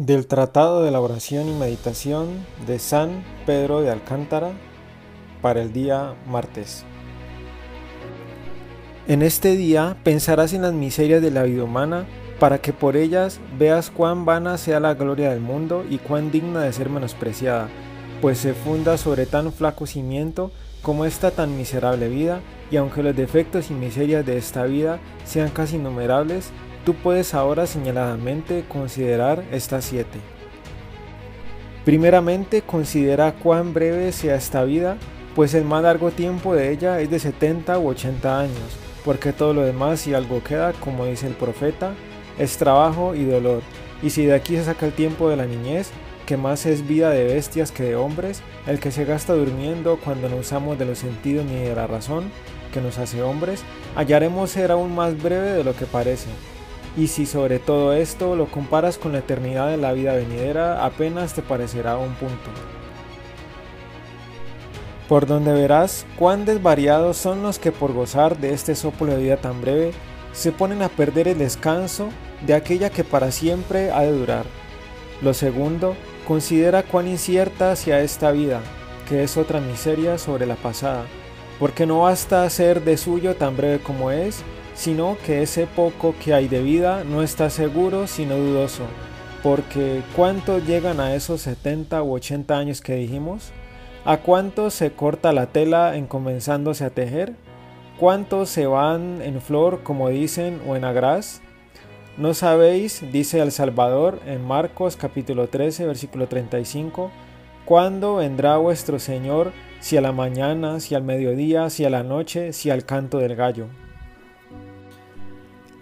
Del Tratado de la Oración y Meditación de San Pedro de Alcántara para el día martes. En este día pensarás en las miserias de la vida humana para que por ellas veas cuán vana sea la gloria del mundo y cuán digna de ser menospreciada, pues se funda sobre tan flaco cimiento como esta tan miserable vida, y aunque los defectos y miserias de esta vida sean casi innumerables, tú puedes ahora señaladamente considerar estas siete. Primeramente, considera cuán breve sea esta vida, pues el más largo tiempo de ella es de 70 u 80 años, porque todo lo demás, si algo queda, como dice el profeta, es trabajo y dolor. Y si de aquí se saca el tiempo de la niñez, que más es vida de bestias que de hombres, el que se gasta durmiendo cuando no usamos de los sentidos ni de la razón, que nos hace hombres, hallaremos ser aún más breve de lo que parece. Y si sobre todo esto lo comparas con la eternidad de la vida venidera, apenas te parecerá un punto. Por donde verás cuán desvariados son los que por gozar de este soplo de vida tan breve, se ponen a perder el descanso de aquella que para siempre ha de durar. Lo segundo, considera cuán incierta sea esta vida, que es otra miseria sobre la pasada, porque no basta ser de suyo tan breve como es, sino que ese poco que hay de vida no está seguro sino dudoso, porque ¿cuánto llegan a esos 70 u 80 años que dijimos? ¿A cuánto se corta la tela en comenzándose a tejer? ¿Cuántos se van en flor, como dicen, o en agraz? ¿No sabéis, dice el Salvador en Marcos capítulo 13, versículo 35, cuándo vendrá vuestro Señor, si a la mañana, si al mediodía, si a la noche, si al canto del gallo?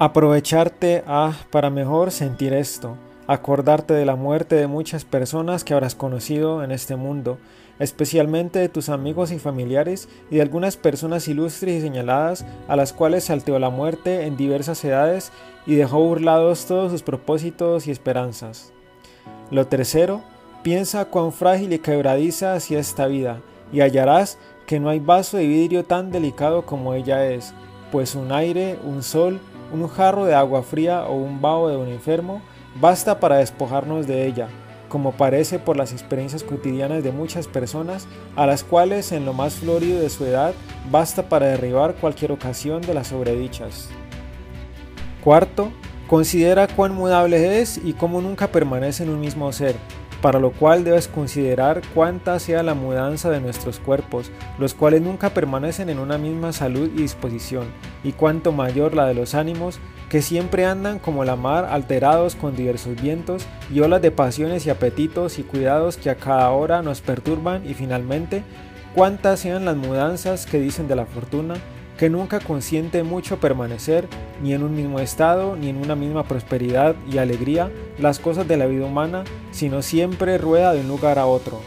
Aprovecharte ah, para mejor sentir esto, acordarte de la muerte de muchas personas que habrás conocido en este mundo, especialmente de tus amigos y familiares y de algunas personas ilustres y señaladas a las cuales salteó la muerte en diversas edades y dejó burlados todos sus propósitos y esperanzas. Lo tercero, piensa cuán frágil y quebradiza hacia esta vida, y hallarás que no hay vaso de vidrio tan delicado como ella es, pues un aire, un sol, un jarro de agua fría o un vaho de un enfermo basta para despojarnos de ella, como parece por las experiencias cotidianas de muchas personas, a las cuales en lo más florido de su edad basta para derribar cualquier ocasión de las sobredichas. Cuarto, considera cuán mudable es y cómo nunca permanece en un mismo ser, para lo cual debes considerar cuánta sea la mudanza de nuestros cuerpos, los cuales nunca permanecen en una misma salud y disposición, y cuánto mayor la de los ánimos, que siempre andan como la mar alterados con diversos vientos y olas de pasiones y apetitos y cuidados que a cada hora nos perturban y finalmente, cuántas sean las mudanzas que dicen de la fortuna, que nunca consiente mucho permanecer ni en un mismo estado, ni en una misma prosperidad y alegría las cosas de la vida humana, sino siempre rueda de un lugar a otro.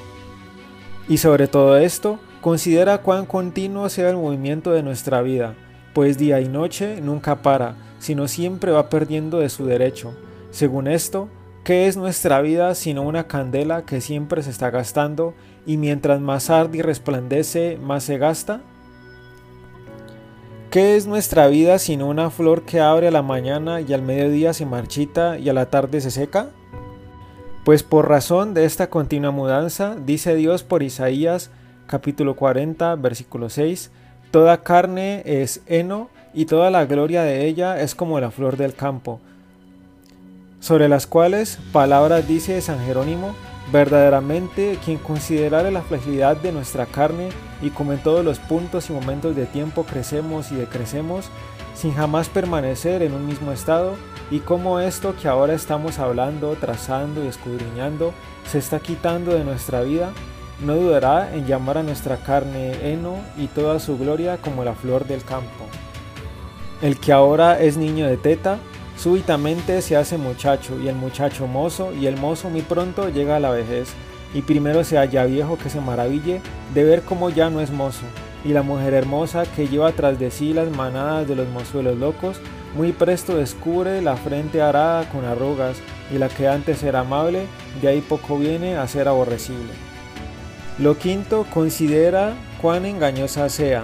Y sobre todo esto, considera cuán continuo sea el movimiento de nuestra vida, pues día y noche nunca para, sino siempre va perdiendo de su derecho. Según esto, ¿qué es nuestra vida sino una candela que siempre se está gastando y mientras más arde y resplandece, más se gasta? ¿Qué es nuestra vida sino una flor que abre a la mañana y al mediodía se marchita y a la tarde se seca? Pues por razón de esta continua mudanza, dice Dios por Isaías capítulo 40 versículo 6, Toda carne es heno y toda la gloria de ella es como la flor del campo, sobre las cuales palabras dice San Jerónimo, Verdaderamente, quien considerare la fragilidad de nuestra carne y como en todos los puntos y momentos de tiempo crecemos y decrecemos, sin jamás permanecer en un mismo estado, y como esto que ahora estamos hablando, trazando y escudriñando, se está quitando de nuestra vida, no dudará en llamar a nuestra carne heno y toda su gloria como la flor del campo. El que ahora es niño de teta, Súbitamente se hace muchacho y el muchacho mozo y el mozo muy pronto llega a la vejez y primero se halla viejo que se maraville de ver cómo ya no es mozo y la mujer hermosa que lleva tras de sí las manadas de los mozuelos locos muy presto descubre la frente arada con arrugas y la que antes era amable de ahí poco viene a ser aborrecible. Lo quinto considera cuán engañosa sea,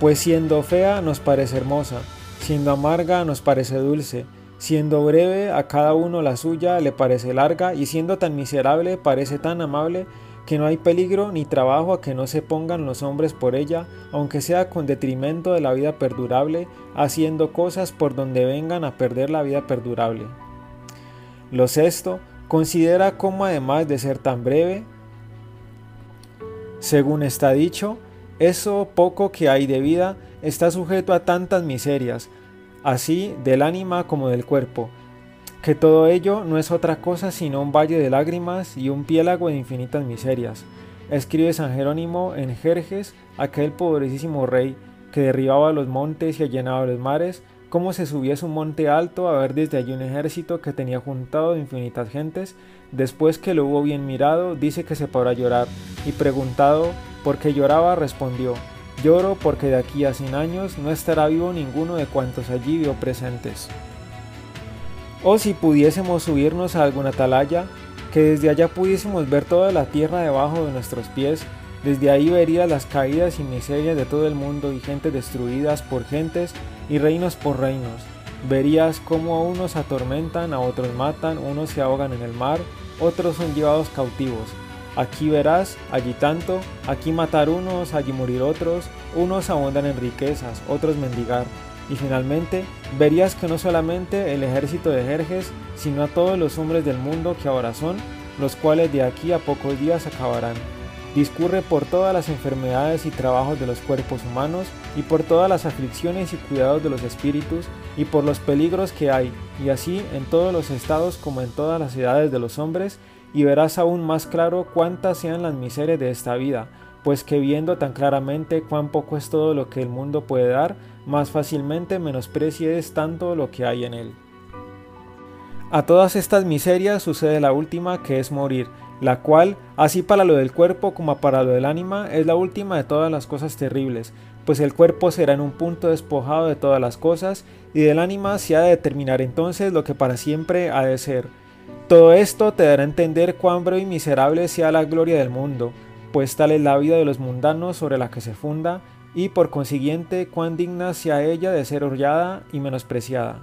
pues siendo fea nos parece hermosa siendo amarga nos parece dulce, Siendo breve, a cada uno la suya le parece larga, y siendo tan miserable, parece tan amable, que no hay peligro ni trabajo a que no se pongan los hombres por ella, aunque sea con detrimento de la vida perdurable, haciendo cosas por donde vengan a perder la vida perdurable. Lo sexto, considera cómo además de ser tan breve, según está dicho, eso poco que hay de vida está sujeto a tantas miserias, así del ánima como del cuerpo, que todo ello no es otra cosa sino un valle de lágrimas y un piélago de infinitas miserias. Escribe San Jerónimo en Jerjes, aquel pobrecísimo rey que derribaba los montes y allanaba los mares, cómo se subiese un monte alto a ver desde allí un ejército que tenía juntado infinitas gentes, después que lo hubo bien mirado, dice que se paró a llorar, y preguntado por qué lloraba, respondió, Lloro porque de aquí a cien años no estará vivo ninguno de cuantos allí vio presentes. O si pudiésemos subirnos a alguna atalaya, que desde allá pudiésemos ver toda la tierra debajo de nuestros pies, desde ahí vería las caídas y miserias de todo el mundo y gentes destruidas por gentes y reinos por reinos. Verías cómo a unos atormentan, a otros matan, unos se ahogan en el mar, otros son llevados cautivos Aquí verás, allí tanto, aquí matar unos, allí morir otros, unos abundan en riquezas, otros mendigar. Y finalmente verías que no solamente el ejército de Jerjes, sino a todos los hombres del mundo que ahora son, los cuales de aquí a pocos días acabarán. Discurre por todas las enfermedades y trabajos de los cuerpos humanos, y por todas las aflicciones y cuidados de los espíritus, y por los peligros que hay, y así en todos los estados como en todas las edades de los hombres, y verás aún más claro cuántas sean las miserias de esta vida, pues que viendo tan claramente cuán poco es todo lo que el mundo puede dar, más fácilmente menosprecies tanto lo que hay en él. A todas estas miserias sucede la última, que es morir, la cual, así para lo del cuerpo como para lo del ánima, es la última de todas las cosas terribles, pues el cuerpo será en un punto despojado de todas las cosas, y del ánima se ha de determinar entonces lo que para siempre ha de ser todo esto te dará a entender cuán breve y miserable sea la gloria del mundo, pues tal es la vida de los mundanos sobre la que se funda, y por consiguiente cuán digna sea ella de ser hollada y menospreciada.